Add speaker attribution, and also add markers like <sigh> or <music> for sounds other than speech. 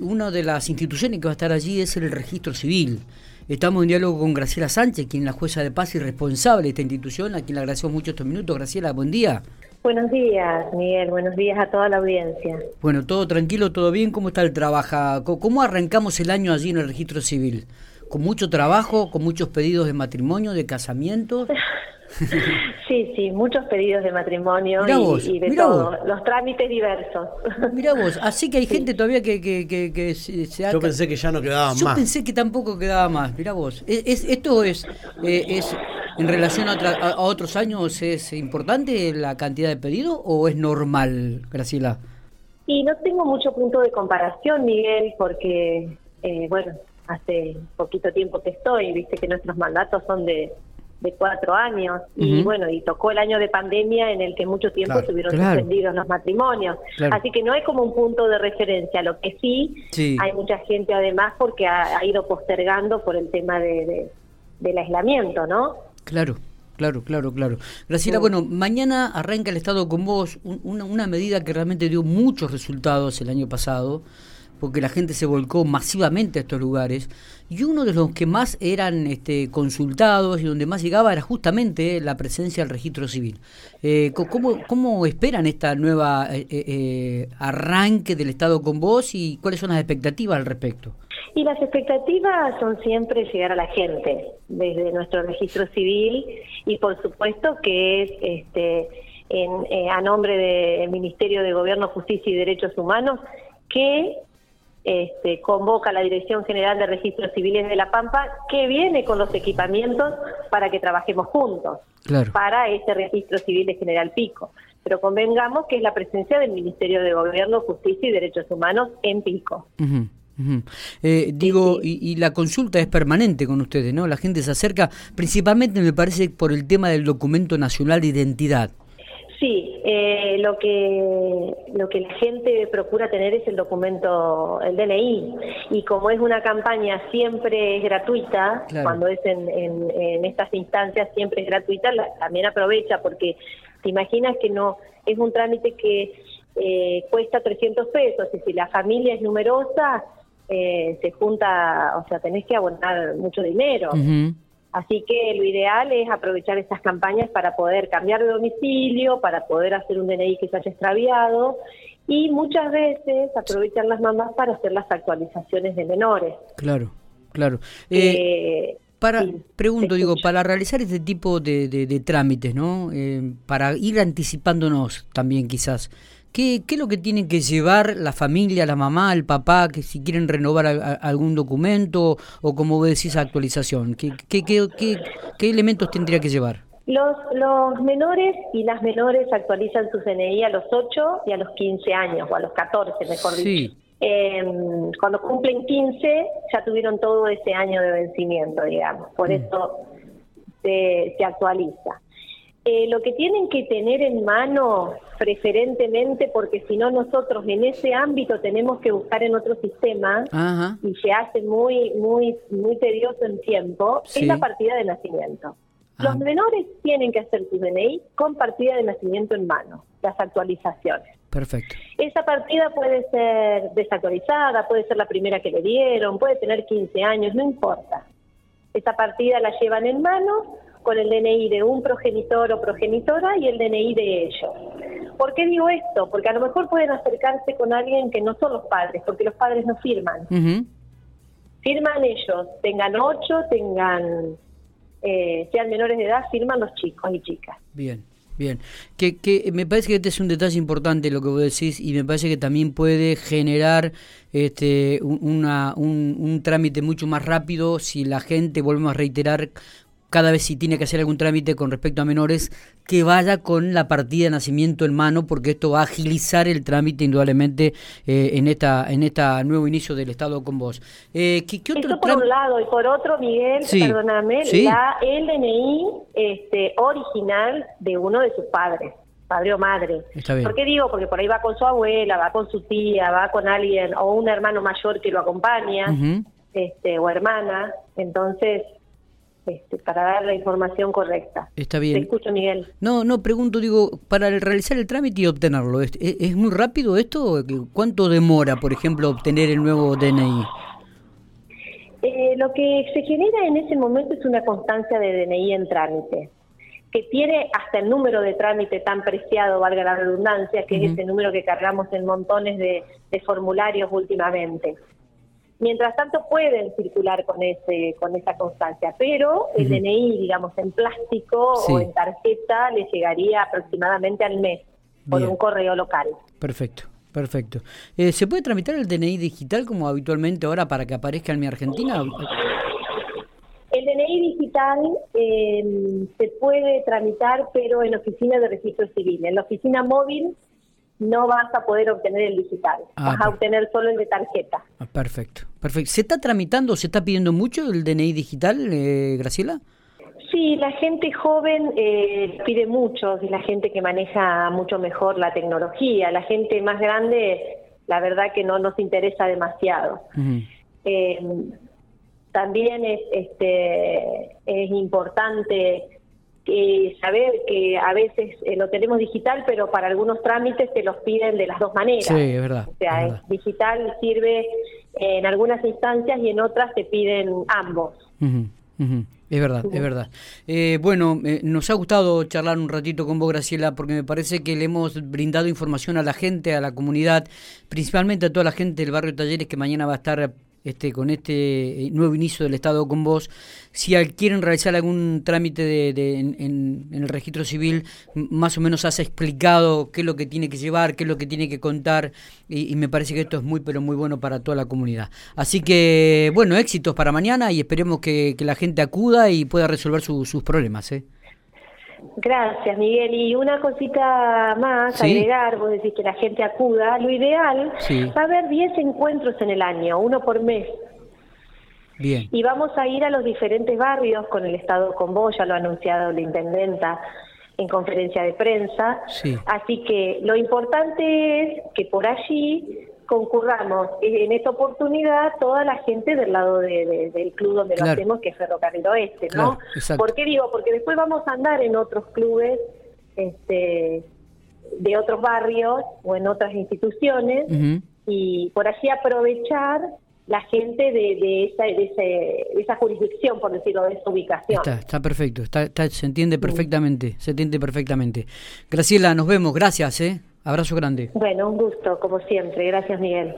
Speaker 1: Una de las instituciones que va a estar allí es el registro civil. Estamos en diálogo con Graciela Sánchez, quien es la jueza de paz y responsable de esta institución, a quien le agradecemos mucho estos minutos. Graciela, buen día.
Speaker 2: Buenos días, Miguel. Buenos días a toda la audiencia.
Speaker 1: Bueno, todo tranquilo, todo bien. ¿Cómo está el trabajo? ¿Cómo arrancamos el año allí en el registro civil? ¿Con mucho trabajo, con muchos pedidos de matrimonio, de casamiento? <laughs> <laughs>
Speaker 2: Sí, sí, muchos pedidos de matrimonio y, de todo, los trámites diversos. <laughs>
Speaker 1: Mira vos, así que hay gente todavía que, que, que, se,
Speaker 3: ha... Yo pensé que ya no quedaba más.
Speaker 1: Yo pensé que tampoco quedaba más, mira vos. Es, ¿Esto es, eh, es en relación a, otros años, es importante la cantidad de pedidos o es normal, Graciela?
Speaker 2: Y no tengo mucho punto de comparación, Miguel, porque, eh, bueno, hace poquito tiempo que estoy, viste que nuestros mandatos son de de cuatro años. Y bueno y tocó el año de pandemia en el que mucho tiempo estuvieron suspendidos los matrimonios. Así que no hay como un punto de referencia. Lo que sí, hay mucha gente además porque ha, ido postergando por el tema de, del aislamiento no
Speaker 1: claro Claro, claro, claro. Graciela, bueno, mañana arranca el Estado con vos, una, una medida que realmente dio muchos resultados el año pasado, porque la gente se volcó masivamente a estos lugares, y uno de los que más eran este, consultados y donde más llegaba era justamente la presencia del registro civil. Eh, ¿cómo, ¿Cómo esperan esta nueva eh, eh, arranque del Estado con vos y cuáles son las expectativas al respecto?
Speaker 2: Y las expectativas son siempre llegar a la gente desde nuestro registro civil y por supuesto que es este, en, a nombre del Ministerio de Gobierno, Justicia y Derechos Humanos que este, convoca a la Dirección General de Registros Civiles de La Pampa, que viene con los equipamientos para que trabajemos juntos para este registro civil de General Pico. Pero convengamos que es la presencia del Ministerio de Gobierno, Justicia y Derechos Humanos en Pico.
Speaker 1: Eh, digo, Y, y, la consulta es permanente con ustedes, ¿no? La gente se acerca, principalmente me parece por el tema del documento nacional de identidad.
Speaker 2: Sí, eh, lo que lo que la gente procura tener es el documento, el DNI, y como es una campaña siempre es gratuita, cuando es en, en, estas instancias siempre es gratuita, también aprovecha porque te imaginas que no es un trámite que eh, cuesta 300 pesos y si la familia es numerosa eh, se junta, o sea, tenés que abonar mucho dinero. Así que lo ideal es aprovechar estas campañas para poder cambiar de domicilio, para poder hacer un DNI que se haya extraviado y muchas veces aprovechan las mamás para hacer las actualizaciones de menores.
Speaker 1: Claro, claro. Eh, eh, para, pregunto, digo, para realizar este tipo de, de, trámites, ¿no? Eh, para ir anticipándonos también quizás, ¿Qué, ¿Qué, es lo que tienen que llevar la familia, la mamá, el papá, que si quieren renovar algún documento o como decís actualización? ¿Qué, qué, qué, elementos tendría que llevar?
Speaker 2: Los, los menores y las menores actualizan su CNI a los 8 y a los 15 años, o a los 14, mejor dicho. Em, cuando cumplen 15 ya tuvieron todo ese año de vencimiento, digamos, por mm. eso se, se actualiza. Eh, lo que tienen que tener en mano preferentemente, porque si no nosotros en ese ámbito tenemos que buscar en otro sistema y se hace muy, muy, muy tedioso en tiempo, es la partida de nacimiento. Los ah. menores tienen que hacer su DNI con partida de nacimiento en mano, las actualizaciones.
Speaker 1: Perfecto.
Speaker 2: Esa partida puede ser desactualizada, puede ser la primera que le dieron, puede tener 15 años, no importa. Esa partida la llevan en mano con el DNI de un progenitor o progenitora y el DNI de ellos. ¿Por qué digo esto? Porque a lo mejor pueden acercarse con alguien que no son los padres, porque los padres no firman. Firman ellos, tengan ocho, tengan, eh, sean menores de edad, firman los chicos y chicas.
Speaker 1: Bien. Bien, que, que me parece que este es un detalle importante lo que vos decís y me parece que también puede generar este, una, un, un trámite mucho más rápido si la gente, volvemos a reiterar, cada vez si tiene que hacer algún trámite con respecto a menores, que vaya con la partida de nacimiento en mano, porque esto va a agilizar el trámite indudablemente eh, en esta en esta nuevo inicio del Estado con vos.
Speaker 2: Eh, ¿qué, otro esto por un lado, y por otro, Miguel, perdóname, la, el DNI este, original de uno de sus padres padre o madre. ¿Por qué digo? Porque por ahí va con su abuela, va con su tía, va con alguien o un hermano mayor que lo acompaña, este o hermana. Entonces, este, para dar la información correcta.
Speaker 1: Está bien.
Speaker 2: Te escucho, Miguel.
Speaker 1: No, no, pregunto, digo, para realizar el trámite y obtenerlo, ¿es, ¿es, muy rápido esto? ¿Cuánto demora, por ejemplo, obtener el nuevo DNI?
Speaker 2: Eh, lo que se genera en ese momento es una constancia de DNI en trámite, que tiene hasta el número de trámite tan preciado, valga la redundancia, que es ese número que cargamos en montones de formularios últimamente. Mientras tanto pueden circular con ese con esa constancia, pero el DNI, digamos, en plástico o en tarjeta le llegaría aproximadamente al mes por un correo local.
Speaker 1: Perfecto. Perfecto. Eh, ¿Se puede tramitar el DNI digital como habitualmente ahora para que aparezca en mi Argentina?
Speaker 2: El DNI digital em, se puede tramitar, pero en oficina de registro civil. En la oficina móvil no vas a poder obtener el digital, ah, vas a obtener solo el de tarjeta.
Speaker 1: Ah, perfecto, perfecto. ¿Se está tramitando, se está pidiendo mucho el DNI digital, eh, Graciela?
Speaker 2: Sí, la gente joven eh, pide mucho, es la gente que maneja mucho mejor la tecnología. La gente más grande, la verdad que no nos interesa demasiado. eh, también es, este, es importante eh, saber que a veces eh, lo tenemos digital, pero para algunos trámites se los piden de las dos maneras.
Speaker 1: Sí, es verdad.
Speaker 2: O sea, digital sirve en algunas instancias y en otras se piden ambos.
Speaker 1: Es verdad, es verdad. Eh, bueno, eh, nos ha gustado charlar un ratito con vos, Graciela, porque me parece que le hemos brindado información a la gente, a la comunidad, principalmente a toda la gente del barrio Talleres que mañana va a estar este, con este eh, nuevo inicio del Estado con vos, si quieren realizar algún trámite de, en, el registro civil, más o menos has explicado qué es lo que tiene que llevar, qué es lo que tiene que contar, y, me parece que esto es muy, pero muy bueno para toda la comunidad. Así que, bueno, éxitos para mañana y esperemos que, la gente acuda y pueda resolver sus problemas. ¿eh?
Speaker 2: Gracias, Miguel. Y una cosita más, agregar, vos decís que la gente acuda. Lo ideal va a haber 10 encuentros en el año, uno por mes.
Speaker 1: Bien.
Speaker 2: Y vamos a ir a los diferentes barrios con el Estado con vos, ya lo ha anunciado la intendenta en conferencia de prensa. Así que lo importante es que por allí concurramos en esta oportunidad toda la gente del lado del club donde lo hacemos, que es Ferrocarril Oeste, ¿no? ¿Por qué digo? Porque después vamos a andar en otros clubes este, de otros barrios o en otras instituciones y por allí aprovechar la gente de, esa, de, esa jurisdicción, por decirlo, de esa ubicación.
Speaker 1: Está, está perfecto, está, se entiende perfectamente, se entiende perfectamente. Graciela, nos vemos, gracias, ¿eh? Abrazo grande.
Speaker 2: Bueno, un gusto, como siempre. Gracias, Miguel.